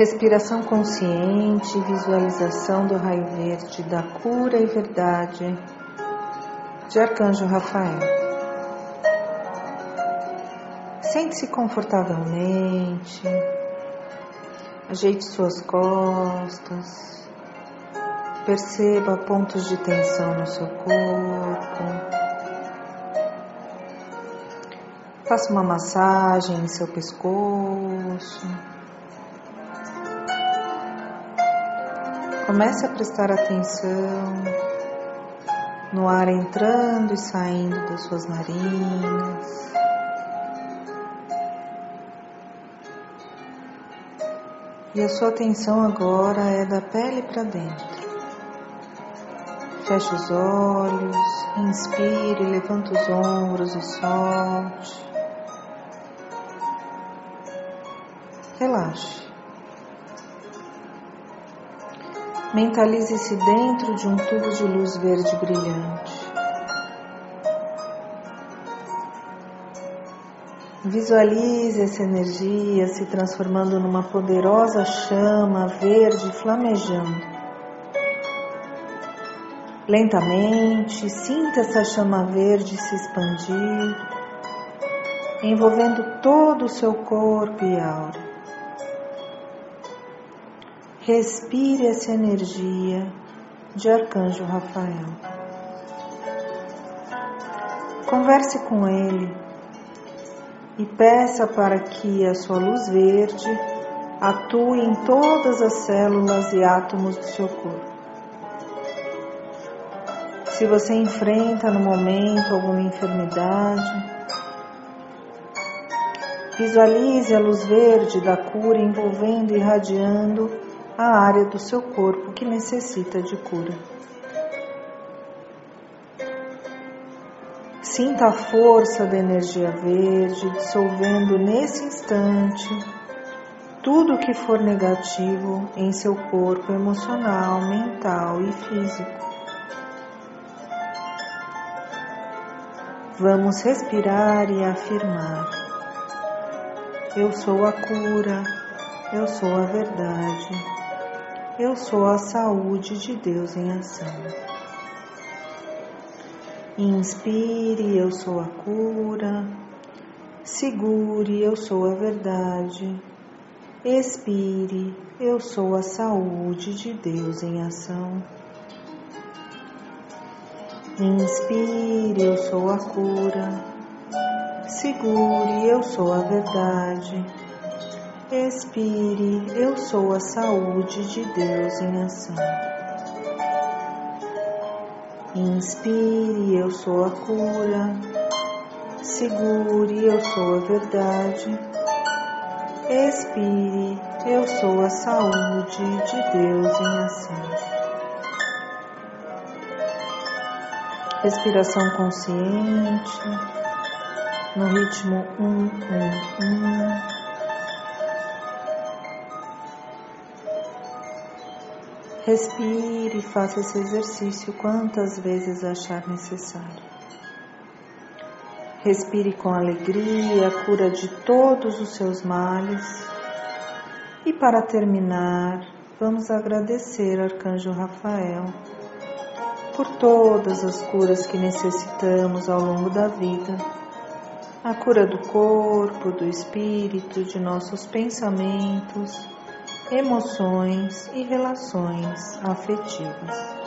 Respiração consciente, visualização do raio verde da cura e verdade de Arcanjo Rafael. Sente-se confortavelmente, ajeite suas costas, perceba pontos de tensão no seu corpo. Faça uma massagem em seu pescoço. Comece a prestar atenção no ar entrando e saindo das suas narinas. E a sua atenção agora é da pele para dentro. Feche os olhos, inspire, levanta os ombros e solte. Relaxe. Mentalize-se dentro de um tubo de luz verde brilhante. Visualize essa energia se transformando numa poderosa chama verde flamejando. Lentamente, sinta essa chama verde se expandir, envolvendo todo o seu corpo e aura. Respire essa energia de Arcanjo Rafael. Converse com ele e peça para que a sua luz verde atue em todas as células e átomos do seu corpo. Se você enfrenta no momento alguma enfermidade, visualize a luz verde da cura envolvendo e irradiando a área do seu corpo que necessita de cura. Sinta a força da energia verde dissolvendo nesse instante tudo que for negativo em seu corpo emocional, mental e físico. Vamos respirar e afirmar: Eu sou a cura, eu sou a verdade. Eu sou a saúde de Deus em ação. Inspire, eu sou a cura. Segure, eu sou a verdade. Expire, eu sou a saúde de Deus em ação. Inspire, eu sou a cura. Segure, eu sou a verdade. Expire, eu sou a saúde de Deus em ação. Inspire, eu sou a cura. Segure, eu sou a verdade. Expire, eu sou a saúde de Deus em ação. Respiração consciente, no ritmo um, um, um. Respire e faça esse exercício quantas vezes achar necessário. Respire com alegria a cura de todos os seus males. E para terminar, vamos agradecer Arcanjo Rafael por todas as curas que necessitamos ao longo da vida. A cura do corpo, do espírito, de nossos pensamentos emoções e relações afetivas.